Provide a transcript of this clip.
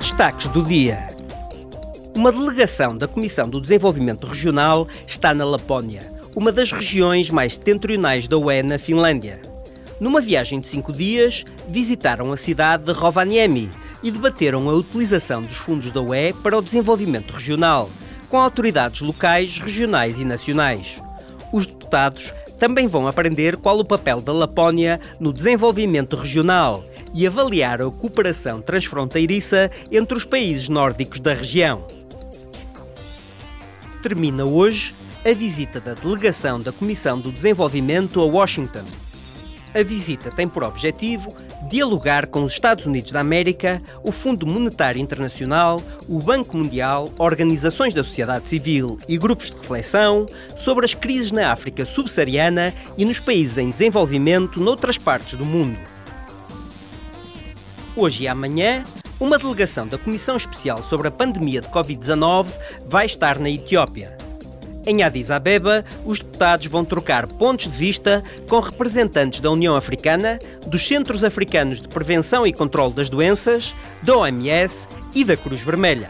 Destaques do dia. Uma delegação da Comissão do Desenvolvimento Regional está na Lapónia, uma das regiões mais setentrionais da UE na Finlândia. Numa viagem de cinco dias, visitaram a cidade de Rovaniemi e debateram a utilização dos fundos da UE para o desenvolvimento regional, com autoridades locais, regionais e nacionais. Os deputados também vão aprender qual o papel da Lapónia no desenvolvimento regional e avaliar a cooperação transfronteiriça entre os países nórdicos da região. Termina hoje a visita da delegação da Comissão do Desenvolvimento a Washington. A visita tem por objetivo dialogar com os Estados Unidos da América, o Fundo Monetário Internacional, o Banco Mundial, organizações da sociedade civil e grupos de reflexão sobre as crises na África subsaariana e nos países em desenvolvimento noutras partes do mundo. Hoje e amanhã, uma delegação da Comissão Especial sobre a Pandemia de Covid-19 vai estar na Etiópia. Em Addis Abeba, os deputados vão trocar pontos de vista com representantes da União Africana, dos Centros Africanos de Prevenção e Controlo das Doenças, da OMS e da Cruz Vermelha.